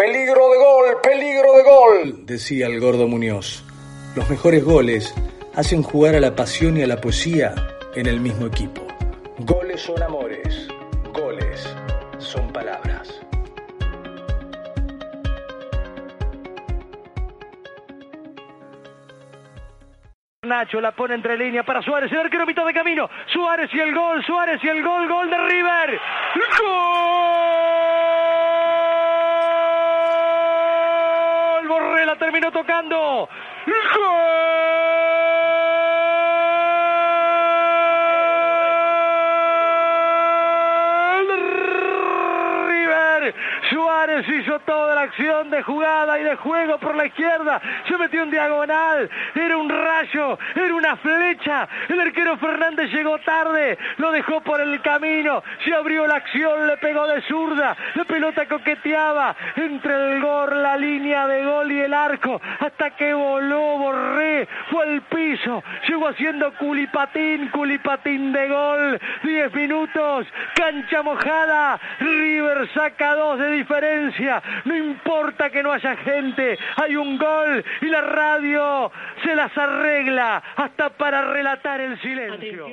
Peligro de gol, peligro de gol, decía el gordo Muñoz. Los mejores goles hacen jugar a la pasión y a la poesía en el mismo equipo. Goles son amores, goles son palabras. Nacho la pone entre línea para Suárez, el arquero mitad de camino. Suárez y el gol, Suárez y el gol, gol de River. Terminó tocando. Suárez hizo toda la acción de jugada y de juego por la izquierda. Se metió en diagonal. Era un rayo, era una flecha. El arquero Fernández llegó tarde. Lo dejó por el camino. Se abrió la acción, le pegó de zurda. La pelota coqueteaba entre el gol, la línea de gol y el arco. Hasta que voló Borré. Fue al piso. Llegó haciendo culipatín, culipatín de gol. Diez minutos. Cancha mojada. River saca de diferencia. No importa que no haya gente, hay un gol y la radio se las arregla hasta para relatar el silencio.